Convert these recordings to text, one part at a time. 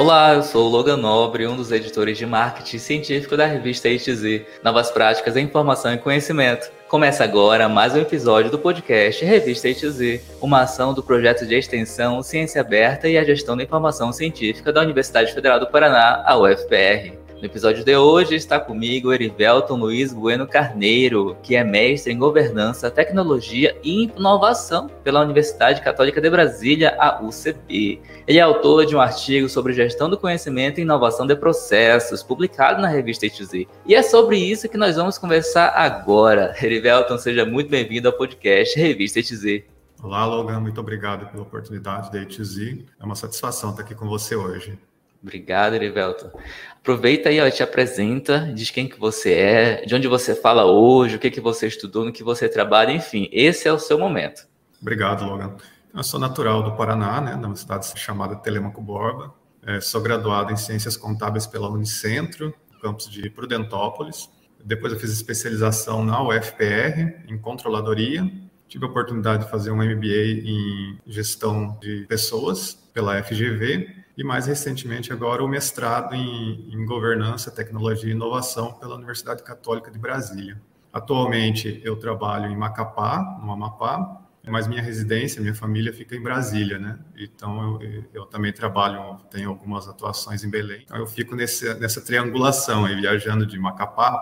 Olá, eu sou o Logan Nobre, um dos editores de marketing científico da revista ITZ, Novas Práticas em Informação e Conhecimento. Começa agora mais um episódio do podcast Revista ITZ, uma ação do projeto de extensão Ciência Aberta e a Gestão da Informação Científica da Universidade Federal do Paraná, a UFPR. No episódio de hoje está comigo Erivelton Luiz Bueno Carneiro, que é mestre em governança, tecnologia e inovação pela Universidade Católica de Brasília, a UCB. Ele é autor de um artigo sobre gestão do conhecimento e inovação de processos, publicado na revista ITZ. E é sobre isso que nós vamos conversar agora. Erivelton, seja muito bem-vindo ao podcast Revista ITZ. Olá, Logan, muito obrigado pela oportunidade da ITZ. É uma satisfação estar aqui com você hoje. Obrigado, Erivelton. Aproveita aí, ó, te apresenta, diz quem que você é, de onde você fala hoje, o que que você estudou, no que você trabalha, enfim, esse é o seu momento. Obrigado, Logan. Eu sou natural do Paraná, né, numa cidade chamada Telemaco Borba. É, sou graduado em Ciências Contábeis pela Unicentro, campus de Prudentópolis. Depois eu fiz especialização na UFPR, em Controladoria. Tive a oportunidade de fazer um MBA em Gestão de Pessoas pela FGV e mais recentemente agora o mestrado em, em governança, tecnologia e inovação pela Universidade Católica de Brasília. Atualmente eu trabalho em Macapá, no Amapá, mas minha residência, minha família fica em Brasília, né? Então eu, eu também trabalho, tenho algumas atuações em Belém. Então eu fico nesse, nessa triangulação, aí, viajando de Macapá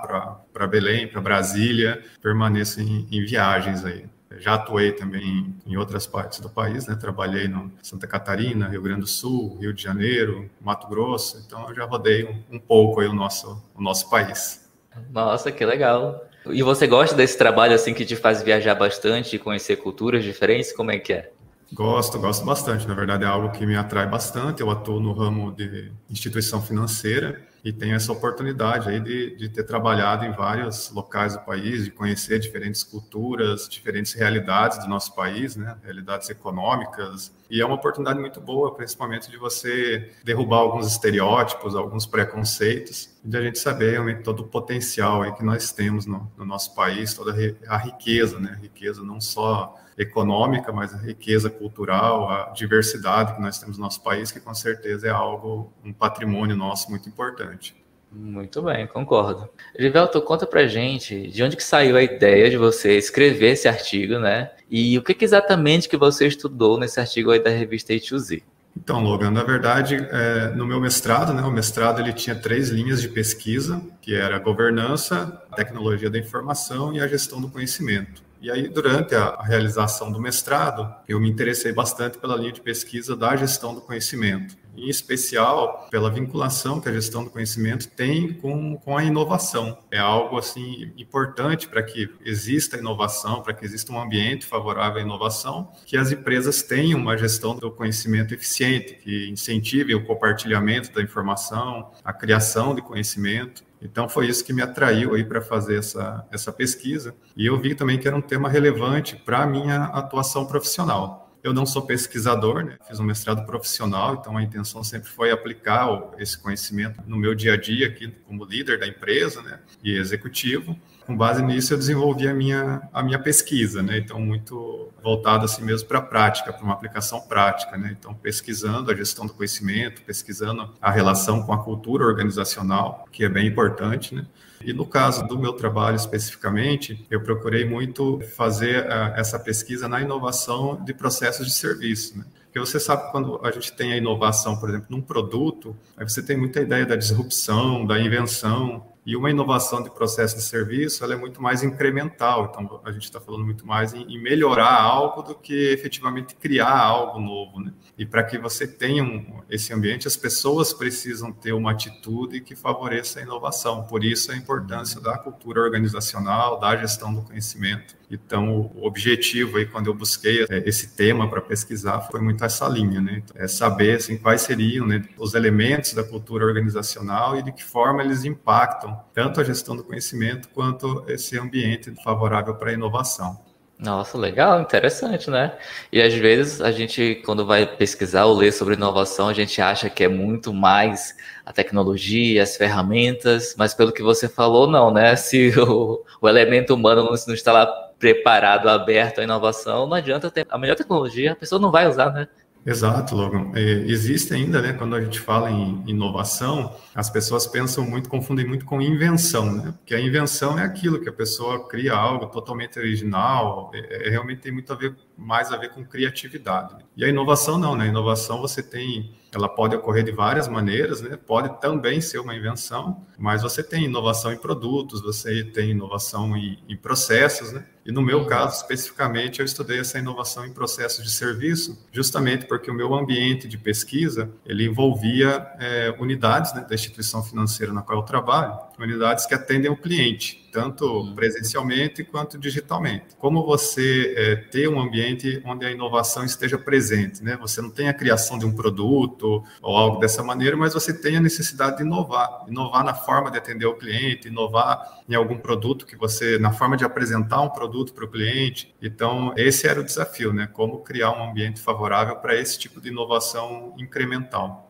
para Belém, para Brasília, permaneço em, em viagens aí. Já atuei também em outras partes do país, né? Trabalhei no Santa Catarina, Rio Grande do Sul, Rio de Janeiro, Mato Grosso. Então eu já rodei um, um pouco aí o nosso, o nosso país. Nossa, que legal. E você gosta desse trabalho assim que te faz viajar bastante e conhecer culturas diferentes? Como é que é? Gosto, gosto bastante. Na verdade, é algo que me atrai bastante. Eu atuo no ramo de instituição financeira e tenho essa oportunidade aí de, de ter trabalhado em vários locais do país, de conhecer diferentes culturas, diferentes realidades do nosso país, né? realidades econômicas. E é uma oportunidade muito boa, principalmente de você derrubar alguns estereótipos, alguns preconceitos, de a gente saber realmente todo o potencial aí que nós temos no, no nosso país, toda a riqueza, né? Riqueza não só econômica, mas a riqueza cultural, a diversidade que nós temos no nosso país, que com certeza é algo, um patrimônio nosso muito importante. Muito bem, concordo. Givelto, conta pra gente de onde que saiu a ideia de você escrever esse artigo, né? E o que, que exatamente que você estudou nesse artigo aí da revista A2Z? Então, Logan, na verdade, é, no meu mestrado, né, o mestrado ele tinha três linhas de pesquisa, que era a governança, a tecnologia da informação e a gestão do conhecimento. E aí, durante a realização do mestrado, eu me interessei bastante pela linha de pesquisa da gestão do conhecimento, em especial pela vinculação que a gestão do conhecimento tem com, com a inovação. É algo assim importante para que exista inovação, para que exista um ambiente favorável à inovação, que as empresas tenham uma gestão do conhecimento eficiente, que incentive o compartilhamento da informação, a criação de conhecimento então foi isso que me atraiu aí para fazer essa, essa pesquisa. E eu vi também que era um tema relevante para a minha atuação profissional. Eu não sou pesquisador, né? fiz um mestrado profissional, então a intenção sempre foi aplicar esse conhecimento no meu dia a dia aqui como líder da empresa né? e executivo com base nisso eu desenvolvi a minha, a minha pesquisa, né? Então, muito voltado assim mesmo para a prática, para uma aplicação prática, né? Então, pesquisando a gestão do conhecimento, pesquisando a relação com a cultura organizacional, que é bem importante, né? E no caso do meu trabalho especificamente, eu procurei muito fazer uh, essa pesquisa na inovação de processos de serviço, né? Porque você sabe que quando a gente tem a inovação, por exemplo, num produto, aí você tem muita ideia da disrupção, da invenção, e uma inovação de processo de serviço, ela é muito mais incremental. Então, a gente está falando muito mais em, em, melhorar algo do que efetivamente criar algo novo. Né? E para que você tenha um, esse ambiente, as pessoas precisam ter uma atitude que favoreça a inovação. Por isso, a importância da cultura organizacional, da gestão do conhecimento. Então, o objetivo aí, quando eu busquei é, esse tema para pesquisar, foi muito essa linha, né? É saber, assim, quais seriam né, os elementos da cultura organizacional e de que forma eles impactam tanto a gestão do conhecimento quanto esse ambiente favorável para a inovação. Nossa, legal, interessante, né? E às vezes a gente, quando vai pesquisar ou ler sobre inovação, a gente acha que é muito mais a tecnologia, as ferramentas, mas pelo que você falou, não, né? Se o, o elemento humano não, não está lá preparado, aberto à inovação, não adianta ter a melhor tecnologia, a pessoa não vai usar, né? Exato, Logan. É, existe ainda, né, quando a gente fala em inovação, as pessoas pensam muito, confundem muito com invenção, né? Porque a invenção é aquilo que a pessoa cria algo totalmente original, é, é, realmente tem muito a ver, mais a ver com criatividade. E a inovação não, né? A inovação você tem ela pode ocorrer de várias maneiras, né? Pode também ser uma invenção, mas você tem inovação em produtos, você tem inovação em, em processos, né? E no meu caso, especificamente, eu estudei essa inovação em processos de serviço, justamente porque o meu ambiente de pesquisa, ele envolvia é, unidades né, da instituição financeira na qual eu trabalho, unidades que atendem o cliente tanto uhum. presencialmente quanto digitalmente. Como você é, ter um ambiente onde a inovação esteja presente, né? Você não tem a criação de um produto ou algo dessa maneira, mas você tem a necessidade de inovar, inovar na forma de atender o cliente, inovar em algum produto que você, na forma de apresentar um produto para o cliente. Então, esse era o desafio, né? Como criar um ambiente favorável para esse tipo de inovação incremental.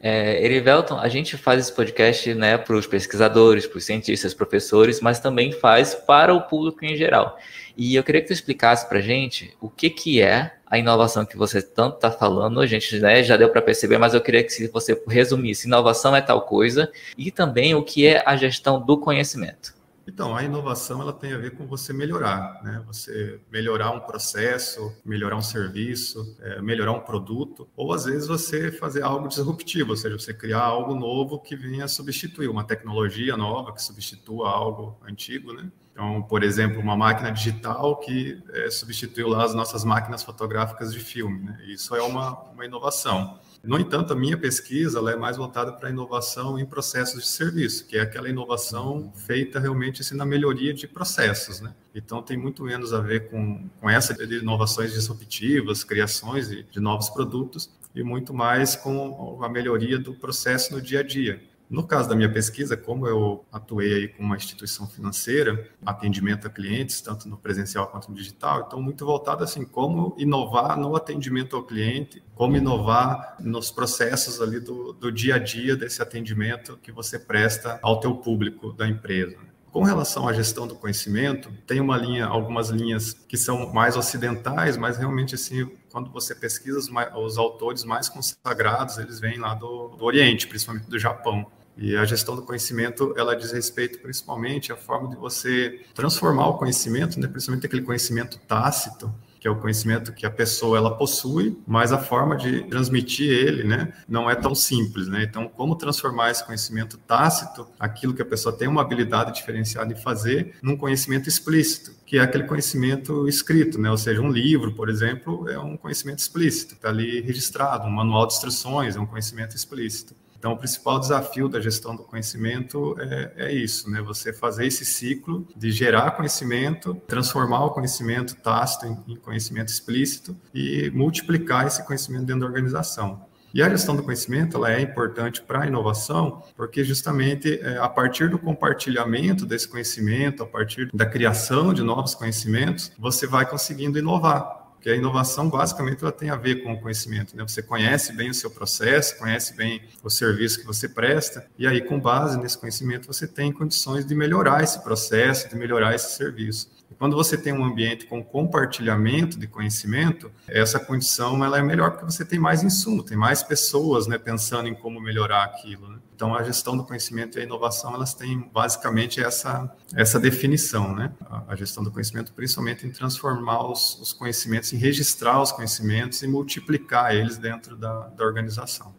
É, Erivelton, a gente faz esse podcast né, para os pesquisadores, para os cientistas, professores, mas também faz para o público em geral. E eu queria que tu explicasse para a gente o que, que é a inovação que você tanto está falando. A gente né, já deu para perceber, mas eu queria que você resumisse: inovação é tal coisa, e também o que é a gestão do conhecimento. Então, a inovação ela tem a ver com você melhorar, né? Você melhorar um processo, melhorar um serviço, é, melhorar um produto, ou às vezes você fazer algo disruptivo, ou seja, você criar algo novo que venha substituir uma tecnologia nova que substitua algo antigo, né? Então, por exemplo, uma máquina digital que é, substituiu lá as nossas máquinas fotográficas de filme, né? Isso é uma, uma inovação. No entanto, a minha pesquisa é mais voltada para a inovação em processos de serviço, que é aquela inovação feita realmente assim, na melhoria de processos. Né? Então, tem muito menos a ver com, com essa de inovações disruptivas, criações de, de novos produtos, e muito mais com a melhoria do processo no dia a dia. No caso da minha pesquisa, como eu atuei aí com uma instituição financeira, atendimento a clientes, tanto no presencial quanto no digital, então muito voltado assim, como inovar no atendimento ao cliente, como inovar nos processos ali do, do dia a dia desse atendimento que você presta ao teu público da empresa. Com relação à gestão do conhecimento, tem uma linha, algumas linhas que são mais ocidentais, mas realmente assim, quando você pesquisa os, os autores mais consagrados, eles vêm lá do, do Oriente, principalmente do Japão. E a gestão do conhecimento, ela diz respeito principalmente à forma de você transformar o conhecimento, né, principalmente aquele conhecimento tácito, que é o conhecimento que a pessoa ela possui, mas a forma de transmitir ele, né, não é tão simples, né? Então, como transformar esse conhecimento tácito, aquilo que a pessoa tem uma habilidade diferenciada em fazer, num conhecimento explícito, que é aquele conhecimento escrito, né? Ou seja, um livro, por exemplo, é um conhecimento explícito, está ali registrado, um manual de instruções é um conhecimento explícito. Então, o principal desafio da gestão do conhecimento é, é, isso, né? Você fazer esse ciclo de gerar conhecimento, transformar o conhecimento tácito em, em conhecimento explícito e multiplicar esse conhecimento dentro da organização. E a gestão do conhecimento ela é importante para a inovação, porque justamente é, a partir do compartilhamento desse conhecimento, a partir da criação de novos conhecimentos, você vai conseguindo inovar. Porque a inovação, basicamente, ela tem a ver com o conhecimento. Né? Você conhece bem o seu processo, conhece bem o serviço que você presta, e aí, com base nesse conhecimento, você tem condições de melhorar esse processo, de melhorar esse serviço. E quando você tem um ambiente com compartilhamento de conhecimento, essa condição ela é melhor porque você tem mais insumo, tem mais pessoas né, pensando em como melhorar aquilo. Né? Então, a gestão do conhecimento e a inovação, elas têm basicamente essa, essa definição, né? A, gestão do conhecimento, principalmente em transformar os, os conhecimentos, em registrar os conhecimentos e multiplicar eles dentro da, da organização.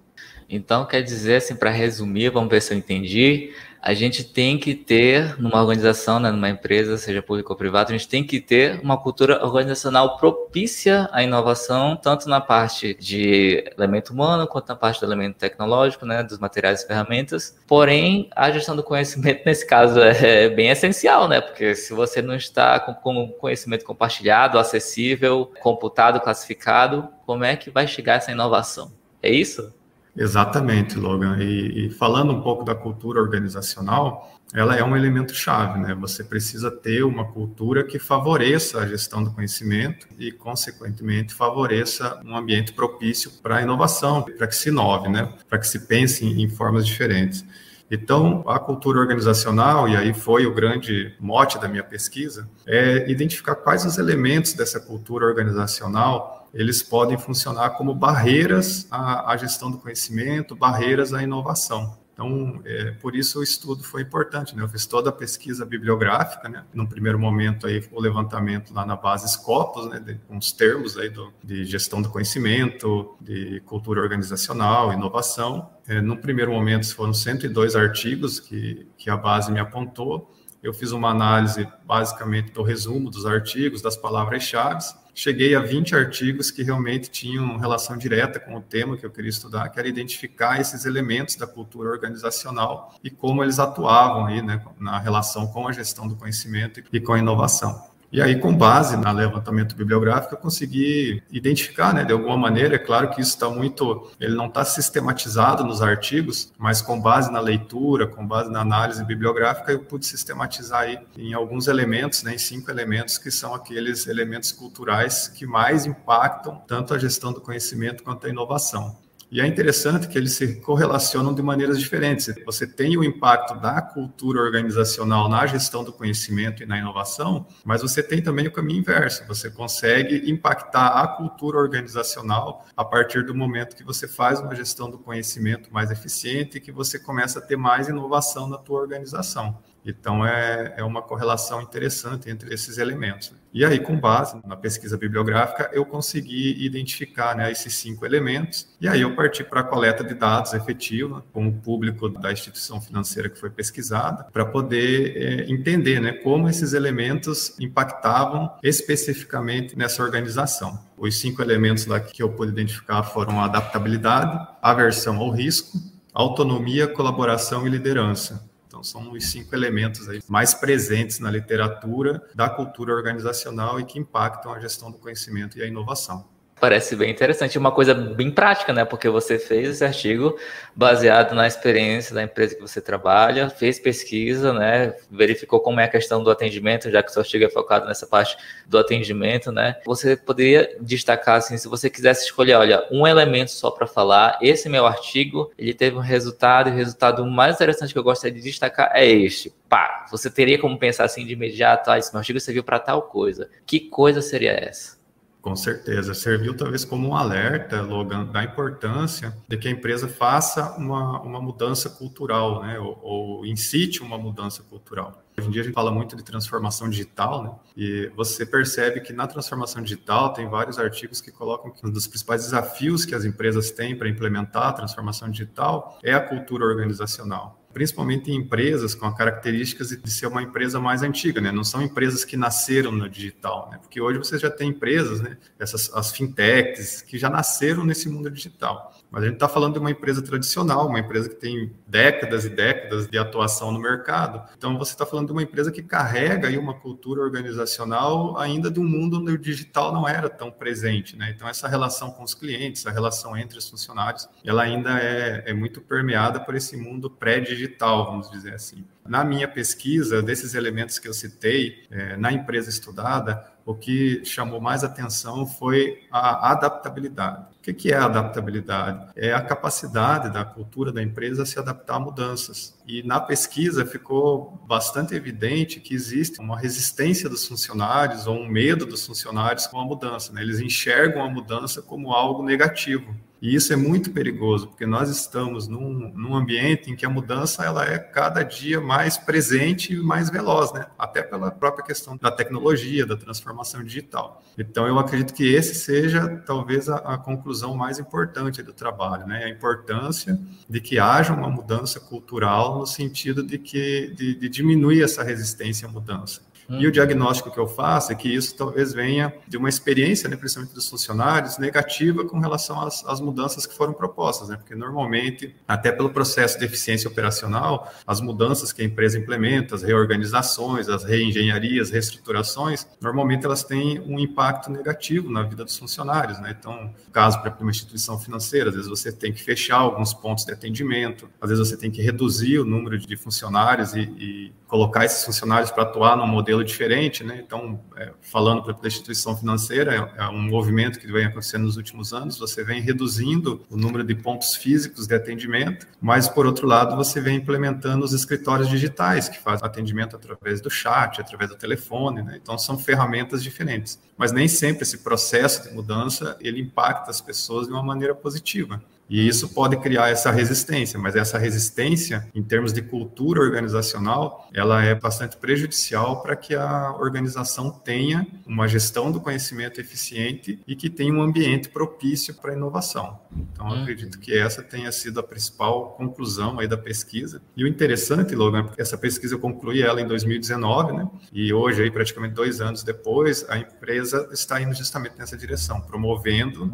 Então, quer dizer, assim, para resumir, vamos ver se eu entendi, a gente tem que ter, numa organização, né, numa empresa, seja pública ou privada, a gente tem que ter uma cultura organizacional propícia à inovação, tanto na parte de elemento humano, quanto na parte do elemento tecnológico, né, dos materiais e ferramentas. Porém, a gestão do conhecimento, nesse caso, é bem essencial, né, porque se você não está com, com conhecimento compartilhado, acessível, computado, classificado, como é que vai chegar essa inovação? É isso? Exatamente, Logan. E, e, falando um pouco da cultura organizacional, ela é um elemento chave, né? Você precisa ter uma cultura que favoreça a gestão do conhecimento e, consequentemente, favoreça um ambiente propício para a inovação, para que se inove, né? Para que se pense em, em formas diferentes. Então, a cultura organizacional, e aí foi o grande mote da minha pesquisa, é identificar quais os elementos dessa cultura organizacional eles podem funcionar como barreiras à, à gestão do conhecimento, barreiras à inovação. Então, é, por isso o estudo foi importante, né? Eu fiz toda a pesquisa bibliográfica, né? No primeiro momento aí o levantamento lá na base Scopus, né? De, com os termos aí do, de gestão do conhecimento, de cultura organizacional, inovação. É, no primeiro momento foram 102 artigos que, que a base me apontou. Eu fiz uma análise basicamente do resumo dos artigos, das palavras-chave, cheguei a 20 artigos que realmente tinham relação direta com o tema que eu queria estudar, que era identificar esses elementos da cultura organizacional e como eles atuavam aí, né, na relação com a gestão do conhecimento e com a inovação. E aí, com base no levantamento bibliográfico, eu consegui identificar, né, de alguma maneira, é claro que isso está muito, ele não está sistematizado nos artigos, mas com base na leitura, com base na análise bibliográfica, eu pude sistematizar aí em alguns elementos, né, em cinco elementos, que são aqueles elementos culturais que mais impactam tanto a gestão do conhecimento quanto a inovação. E é interessante que eles se correlacionam de maneiras diferentes. Você tem o impacto da cultura organizacional na gestão do conhecimento e na inovação, mas você tem também o caminho inverso. Você consegue impactar a cultura organizacional a partir do momento que você faz uma gestão do conhecimento mais eficiente e que você começa a ter mais inovação na tua organização. Então, é, é uma correlação interessante entre esses elementos. E aí, com base na pesquisa bibliográfica, eu consegui identificar né, esses cinco elementos, e aí eu parti para a coleta de dados efetiva com o público da instituição financeira que foi pesquisada, para poder é, entender né, como esses elementos impactavam especificamente nessa organização. Os cinco elementos lá que eu pude identificar foram a adaptabilidade, aversão ao risco, autonomia, colaboração e liderança. Então, são os cinco elementos aí mais presentes na literatura da cultura organizacional e que impactam a gestão do conhecimento e a inovação. Parece bem interessante, uma coisa bem prática, né? Porque você fez esse artigo baseado na experiência da empresa que você trabalha, fez pesquisa, né? Verificou como é a questão do atendimento, já que o seu artigo é focado nessa parte do atendimento, né? Você poderia destacar, assim, se você quisesse escolher, olha, um elemento só para falar, esse meu artigo, ele teve um resultado, e o resultado mais interessante que eu gostaria de destacar é este. Pá, você teria como pensar assim de imediato, ah, esse meu artigo serviu para tal coisa. Que coisa seria essa? Com certeza. Serviu talvez como um alerta, Logan, da importância de que a empresa faça uma, uma mudança cultural, né? Ou, ou incite uma mudança cultural. Hoje em dia a gente fala muito de transformação digital, né? E você percebe que na transformação digital tem vários artigos que colocam que um dos principais desafios que as empresas têm para implementar a transformação digital é a cultura organizacional principalmente em empresas com as características de ser uma empresa mais antiga, né? Não são empresas que nasceram no digital, né? Porque hoje você já tem empresas, né? Essas as fintechs que já nasceram nesse mundo digital. Mas a gente está falando de uma empresa tradicional, uma empresa que tem décadas e décadas de atuação no mercado. Então você está falando de uma empresa que carrega aí uma cultura organizacional ainda de um mundo onde o digital não era tão presente, né? Então essa relação com os clientes, a relação entre os funcionários, ela ainda é, é muito permeada por esse mundo pré-digital, vamos dizer assim. Na minha pesquisa, desses elementos que eu citei, é, na empresa estudada, o que chamou mais atenção foi a adaptabilidade. O que é a adaptabilidade? É a capacidade da cultura da empresa se adaptar a mudanças. E na pesquisa ficou bastante evidente que existe uma resistência dos funcionários ou um medo dos funcionários com a mudança. Né? Eles enxergam a mudança como algo negativo. E isso é muito perigoso, porque nós estamos num, num, ambiente em que a mudança ela é cada dia mais presente e mais veloz, né? até pela própria questão da tecnologia, da transformação digital. Então, eu acredito que esse seja talvez a, a conclusão mais importante do trabalho, né? a importância de que haja uma mudança cultural no sentido de que de, de diminuir essa resistência à mudança. E o diagnóstico que eu faço é que isso talvez venha de uma experiência, né, principalmente dos funcionários, negativa com relação às, às mudanças que foram propostas, né? Porque normalmente, até pelo processo de eficiência operacional, as mudanças que a empresa implementa, as reorganizações, as reengenharias, reestruturações, normalmente elas têm um impacto negativo na vida dos funcionários, né? Então, caso para uma instituição financeira, às vezes você tem que fechar alguns pontos de atendimento, às vezes você tem que reduzir o número de funcionários e, e colocar esses funcionários para atuar no modelo modelo diferente, né? Então, é, falando para a instituição financeira, é, é, um movimento que vem acontecendo nos últimos anos, você vem reduzindo o número de pontos físicos de atendimento, mas, por outro lado, você vem implementando os escritórios digitais, que fazem atendimento através do chat, através do telefone, né? Então, são ferramentas diferentes. Mas nem sempre esse processo de mudança, ele impacta as pessoas de uma maneira positiva. E isso pode criar essa resistência, mas essa resistência, em termos de cultura organizacional, ela é bastante prejudicial para que a organização tenha uma gestão do conhecimento eficiente e que tenha um ambiente propício para a inovação. Então, uhum. acredito que essa tenha sido a principal conclusão aí da pesquisa. E o interessante, Logan, porque essa pesquisa eu concluí ela em 2019, né? E hoje, aí, praticamente dois anos depois, a empresa está indo justamente nessa direção, promovendo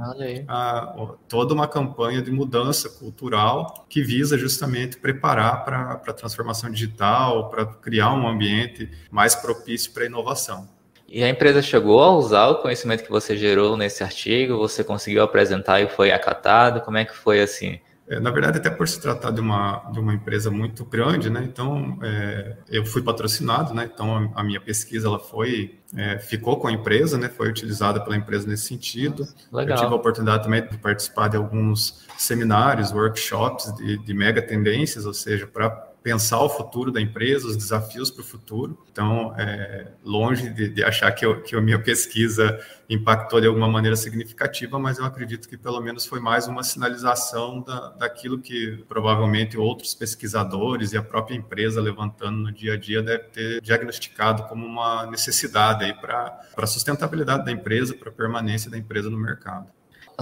a, toda uma campanha de mudança cultural que visa justamente preparar para a transformação digital, para criar um ambiente mais propício para a inovação. E a empresa chegou a usar o conhecimento que você gerou nesse artigo? Você conseguiu apresentar e foi acatado? Como é que foi assim? É, na verdade, até por se tratar de uma, de uma empresa muito grande, né? Então, é, eu fui patrocinado, né? Então, a, a minha pesquisa ela foi é, ficou com a empresa, né? Foi utilizada pela empresa nesse sentido. Legal. Eu tive a oportunidade também de participar de alguns seminários, workshops de, de mega tendências, ou seja, para pensar o futuro da empresa, os desafios para o futuro. Então, é, longe de, de achar que, eu, que a minha pesquisa impactou de alguma maneira significativa, mas eu acredito que pelo menos foi mais uma sinalização da, daquilo que provavelmente outros pesquisadores e a própria empresa levantando no dia a dia deve ter diagnosticado como uma necessidade para a sustentabilidade da empresa, para a permanência da empresa no mercado.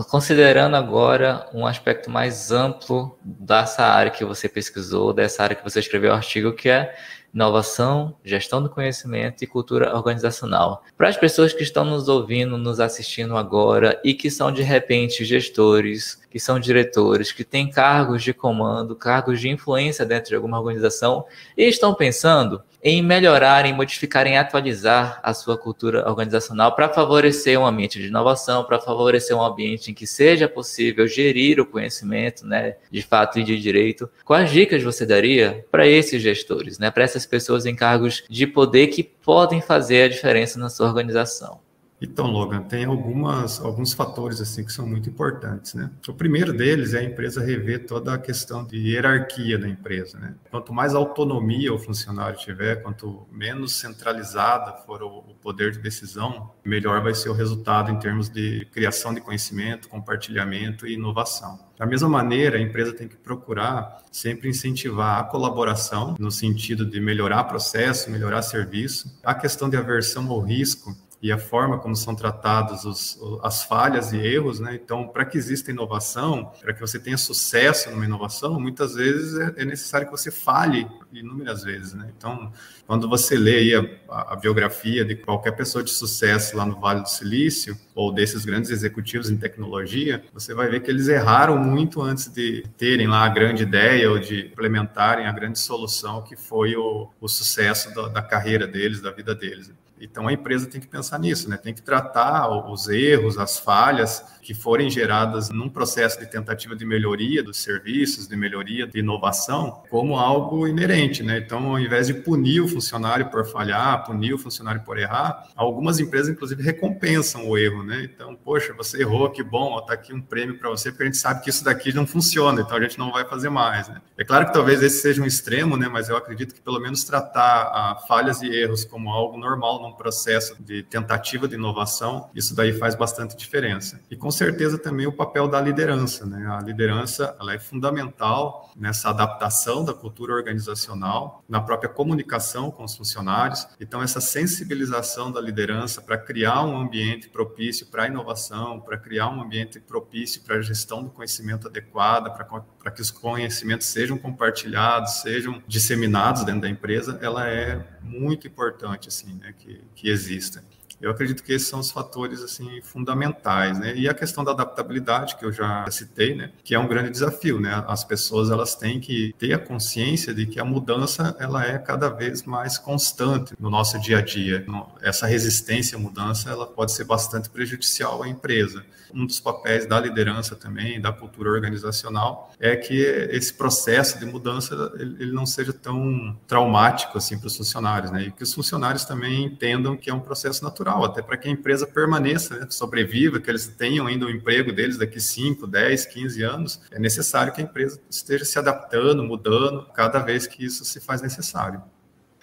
Considerando agora um aspecto mais amplo dessa área que você pesquisou, dessa área que você escreveu o artigo, que é inovação, gestão do conhecimento e cultura organizacional. Para as pessoas que estão nos ouvindo, nos assistindo agora e que são de repente gestores, que são diretores, que têm cargos de comando, cargos de influência dentro de alguma organização e estão pensando em melhorar, em modificar, em atualizar a sua cultura organizacional para favorecer um ambiente de inovação, para favorecer um ambiente em que seja possível gerir o conhecimento, né, de fato e de direito. Quais dicas você daria para esses gestores, né, para essas pessoas em cargos de poder que podem fazer a diferença na sua organização? Então, Logan, tem algumas, alguns fatores assim que são muito importantes, né? O primeiro deles é a empresa rever toda a questão de hierarquia da empresa, né? Quanto mais autonomia o funcionário tiver, quanto menos centralizada for o, poder de decisão, melhor vai ser o resultado em termos de criação de conhecimento, compartilhamento e inovação. Da mesma maneira, a empresa tem que procurar sempre incentivar a colaboração, no sentido de melhorar processo, melhorar serviço. A questão de aversão ao risco e a forma como são tratados os, as falhas e erros, né? Então, para que exista inovação, para que você tenha sucesso numa inovação, muitas vezes é, é necessário que você fale inúmeras vezes, né? Então, quando você lê a, a, biografia de qualquer pessoa de sucesso lá no Vale do Silício, ou desses grandes executivos em tecnologia, você vai ver que eles erraram muito antes de terem lá a grande ideia ou de implementarem a grande solução que foi o, o sucesso da, da carreira deles, da vida deles. Então a empresa tem que pensar nisso, né? Tem que tratar os erros, as falhas que forem geradas num processo de tentativa de melhoria dos serviços, de melhoria de inovação, como algo inerente, né? Então, ao invés de punir o funcionário por falhar, punir o funcionário por errar, algumas empresas inclusive recompensam o erro, né? Então, poxa, você errou, que bom, está aqui um prêmio para você, porque a gente sabe que isso daqui não funciona, então a gente não vai fazer mais, né? É claro que talvez esse seja um extremo, né? Mas eu acredito que pelo menos tratar ah, falhas e erros como algo normal processo de tentativa de inovação, isso daí faz bastante diferença. E com certeza também o papel da liderança, né? A liderança, ela é fundamental nessa adaptação da cultura organizacional, na própria comunicação com os funcionários. Então essa sensibilização da liderança para criar um ambiente propício para a inovação, para criar um ambiente propício para a gestão do conhecimento adequada, para que os conhecimentos sejam compartilhados, sejam disseminados dentro da empresa, ela é muito importante assim, né, que, que exista. Eu acredito que esses são os fatores assim fundamentais, né? E a questão da adaptabilidade que eu já citei, né? Que é um grande desafio, né? As pessoas elas têm que ter a consciência de que a mudança ela é cada vez mais constante no nosso dia a dia. Essa resistência à mudança ela pode ser bastante prejudicial à empresa. Um dos papéis da liderança também, da cultura organizacional, é que esse processo de mudança ele não seja tão traumático assim para os funcionários, né? E que os funcionários também entendam que é um processo natural, até para que a empresa permaneça, né? sobreviva, que eles tenham ainda o emprego deles daqui 5, 10, 15 anos. É necessário que a empresa esteja se adaptando, mudando, cada vez que isso se faz necessário.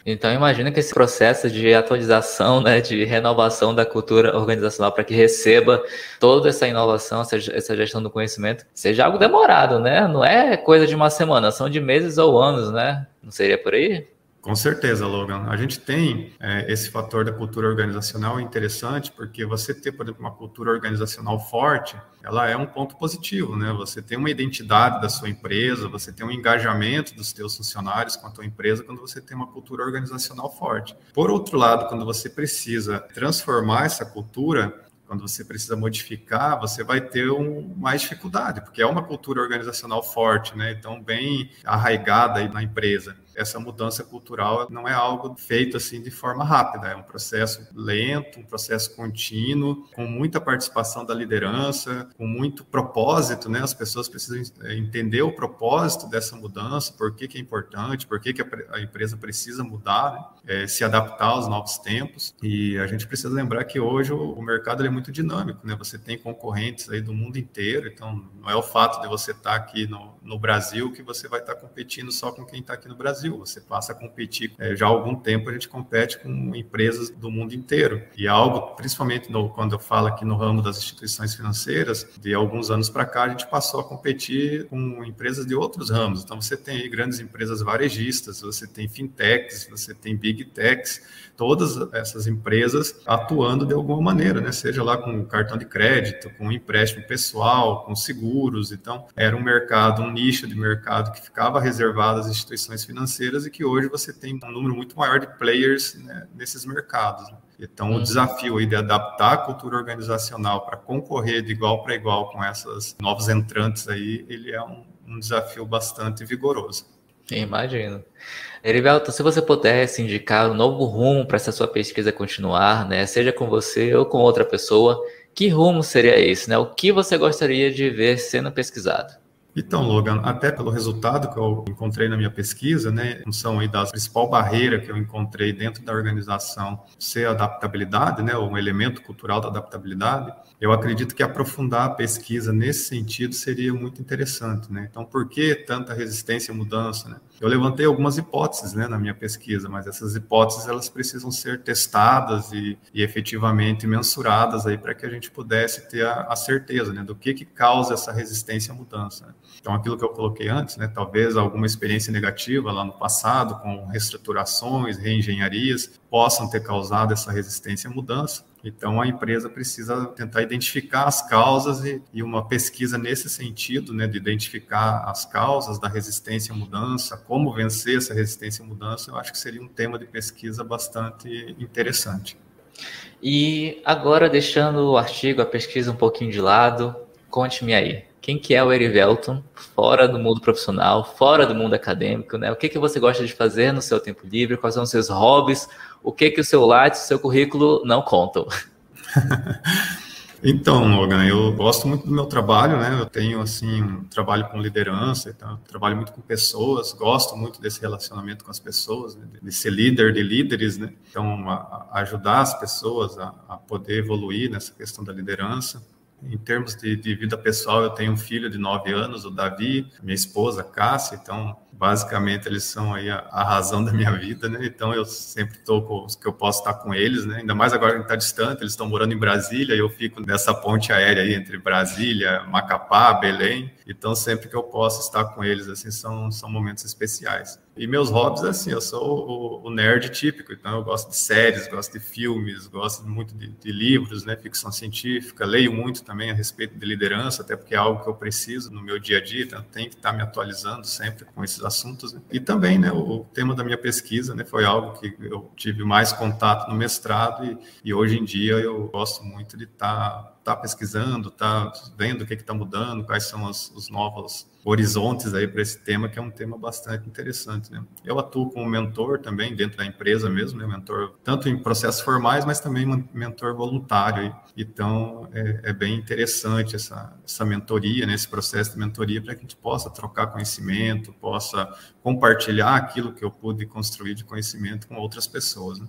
Então, imagina que esse processo de atualização, né, de renovação da cultura organizacional para que receba toda essa inovação, essa gestão do conhecimento, seja algo demorado, né? Não é coisa de uma semana, são de meses ou anos, né? Não seria por aí? Com certeza, Logan. A gente tem é, esse fator da cultura organizacional interessante, porque você ter, por exemplo, uma cultura organizacional forte, ela é um ponto positivo, né? Você tem uma identidade da sua empresa, você tem um engajamento dos seus funcionários com a tua empresa quando você tem uma cultura organizacional forte. Por outro lado, quando você precisa transformar essa cultura, quando você precisa modificar, você vai ter um, mais dificuldade, porque é uma cultura organizacional forte, né? Então, bem arraigada aí na empresa essa mudança cultural não é algo feito assim de forma rápida, é um processo lento, um processo contínuo, com muita participação da liderança, com muito propósito, né? As pessoas precisam é, entender o propósito dessa mudança, por que, que é importante, por que, que a empresa precisa mudar, né? é, se adaptar aos novos tempos. E a gente precisa lembrar que hoje o, mercado é muito dinâmico, né? Você tem concorrentes aí do mundo inteiro, então não é o fato de você estar aqui no, no Brasil que você vai estar competindo só com quem está aqui no Brasil Brasil, você passa a competir. É, já há algum tempo a gente compete com empresas do mundo inteiro. E é algo, principalmente no, quando eu falo aqui no ramo das instituições financeiras, de alguns anos para cá a gente passou a competir com empresas de outros ramos. Então você tem grandes empresas varejistas, você tem fintechs, você tem big techs, todas essas empresas atuando de alguma maneira, né? Seja lá com cartão de crédito, com empréstimo pessoal, com seguros. Então, era um mercado, um nicho de mercado que ficava reservado às instituições financeiras e que hoje você tem um número muito maior de players né, nesses mercados. Né? Então, o uhum. desafio aí de adaptar a cultura organizacional para concorrer de igual para igual com essas novos entrantes aí, ele é um, um desafio bastante vigoroso. Imagino. Erivelto, se você pudesse indicar um novo rumo para essa sua pesquisa continuar, né, seja com você ou com outra pessoa, que rumo seria esse? Né? O que você gostaria de ver sendo pesquisado? Então, Logan, até pelo resultado que eu encontrei na minha pesquisa, né, função aí da principal barreira que eu encontrei dentro da organização ser adaptabilidade, né, um elemento cultural da adaptabilidade, eu acredito que aprofundar a pesquisa nesse sentido seria muito interessante, né? Então, por que tanta resistência à mudança, né? Eu levantei algumas hipóteses, né, na minha pesquisa, mas essas hipóteses elas precisam ser testadas e, e efetivamente mensuradas aí para que a gente pudesse ter a, a, certeza, né, do que que causa essa resistência à mudança. Né? Então, aquilo que eu coloquei antes, né, talvez alguma experiência negativa lá no passado com reestruturações, reengenharias possam ter causado essa resistência à mudança então, a empresa precisa tentar identificar as causas e, e, uma pesquisa nesse sentido, né, de identificar as causas da resistência à mudança, como vencer essa resistência à mudança, eu acho que seria um tema de pesquisa bastante interessante. E agora, deixando o artigo, a pesquisa um pouquinho de lado, conte-me aí, quem que é o Erivelton fora do mundo profissional, fora do mundo acadêmico, né? O que que você gosta de fazer no seu tempo livre? Quais são os seus hobbies? O que que o seu Lattes, o seu currículo não contam? Então, Logan, eu gosto muito do meu trabalho, né? Eu tenho, assim, um trabalho com liderança, então, trabalho muito com pessoas, gosto muito desse relacionamento com as pessoas, né? de ser líder de líderes, né? Então, a, a ajudar as pessoas a, a poder evoluir nessa questão da liderança. Em termos de, de, vida pessoal, eu tenho um filho de nove anos, o Davi, minha esposa, Cássia, então, basicamente, eles são aí a, a razão da minha vida, né? Então, eu sempre estou com os que eu posso estar com eles, né? Ainda mais agora que está distante, eles estão morando em Brasília, e eu fico nessa ponte aérea aí entre Brasília, Macapá, Belém, então, sempre que eu posso estar com eles, assim, são, são momentos especiais. E meus hobbies, assim, eu sou o, o, nerd típico, então eu gosto de séries, gosto de filmes, gosto muito de, de, livros, né, ficção científica, leio muito também a respeito de liderança, até porque é algo que eu preciso no meu dia a dia, então tenho que estar me atualizando sempre com esses assuntos. Né? E também, né, o tema da minha pesquisa, né, foi algo que eu tive mais contato no mestrado e, e hoje em dia eu gosto muito de estar tá, tá pesquisando, estar tá vendo o que está mudando, quais são os, os novos horizontes aí para esse tema, que é um tema bastante interessante. Né? Eu atuo como mentor também dentro da empresa mesmo, né? mentor tanto em processos formais, mas também mentor voluntário. Então, é, é bem interessante essa, essa mentoria, né? esse processo de mentoria, para que a gente possa trocar conhecimento, possa compartilhar aquilo que eu pude construir de conhecimento com outras pessoas. Né?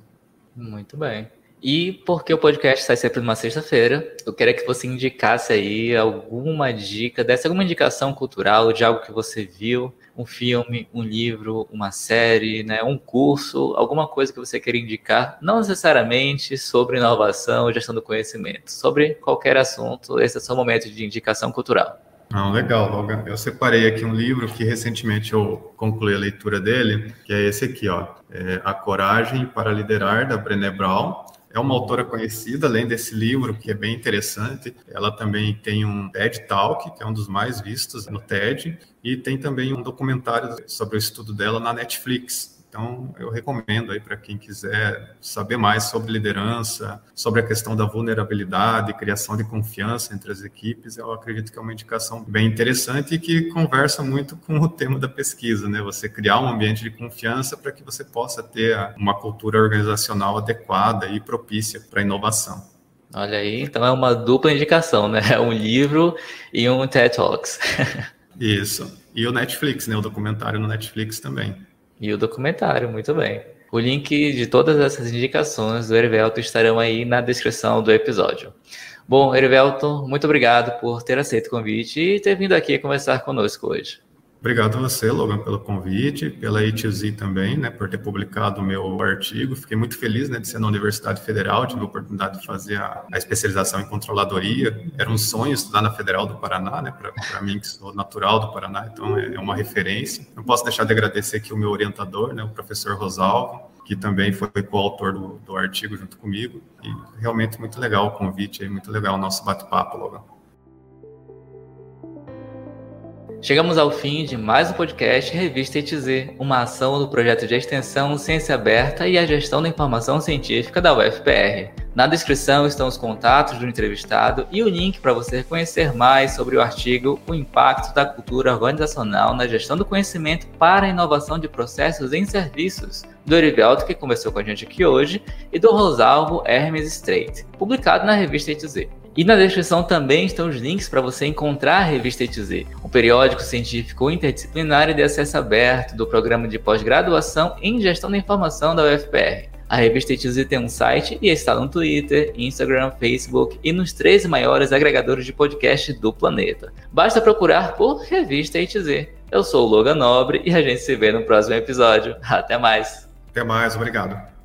Muito bem. E porque o podcast sai sempre numa sexta-feira, eu queria que você indicasse aí alguma dica, desse alguma indicação cultural de algo que você viu, um filme, um livro, uma série, né, um curso, alguma coisa que você queira indicar, não necessariamente sobre inovação ou gestão do conhecimento, sobre qualquer assunto, esse é o seu momento de indicação cultural. Não, legal, Logan. Eu separei aqui um livro que recentemente eu concluí a leitura dele, que é esse aqui, ó, é A Coragem para Liderar, da Brené Brown. É uma autora conhecida, além desse livro, que é bem interessante. Ela também tem um TED Talk, que é um dos mais vistos no TED, e tem também um documentário sobre o estudo dela na Netflix. Então, eu recomendo aí para quem quiser saber mais sobre liderança, sobre a questão da vulnerabilidade, criação de confiança entre as equipes. Eu acredito que é uma indicação bem interessante e que conversa muito com o tema da pesquisa, né? Você criar um ambiente de confiança para que você possa ter uma cultura organizacional adequada e propícia para a inovação. Olha aí, então é uma dupla indicação, né? Um livro e um TED Talks. Isso. E o Netflix, né? O documentário no Netflix também. E o documentário, muito bem. O link de todas essas indicações do Erivelto estarão aí na descrição do episódio. Bom, Erivelto, muito obrigado por ter aceito o convite e ter vindo aqui conversar conosco hoje. Obrigado a você, Logan, pelo convite, pela ITZ também, né, por ter publicado o meu artigo. Fiquei muito feliz, né, de ser na Universidade Federal, tive a oportunidade de fazer a, a especialização em controladoria. Era um sonho estudar na Federal do Paraná, né, para mim que sou natural do Paraná, então é, é uma referência. Não posso deixar de agradecer aqui o meu orientador, né, o professor Rosalvo, que também foi coautor do, do artigo junto comigo. E realmente muito legal o convite, aí, muito legal o nosso bate-papo, Logan. Chegamos ao fim de mais um podcast Revista ETZ, uma ação do projeto de extensão Ciência Aberta e a Gestão da Informação Científica da UFPR. Na descrição estão os contatos do entrevistado e o link para você conhecer mais sobre o artigo O Impacto da Cultura Organizacional na Gestão do Conhecimento para a Inovação de Processos em Serviços, do Erivelto, que conversou com a gente aqui hoje, e do Rosalvo Hermes Strait, publicado na revista ETZ. E na descrição também estão os links para você encontrar a revista ETZ, um periódico científico interdisciplinar e de acesso aberto do programa de pós-graduação em gestão da informação da UFPR. A revista ETZ tem um site e está no Twitter, Instagram, Facebook e nos três maiores agregadores de podcast do planeta. Basta procurar por Revista ETZ. Eu sou o Logan Nobre e a gente se vê no próximo episódio. Até mais. Até mais, obrigado.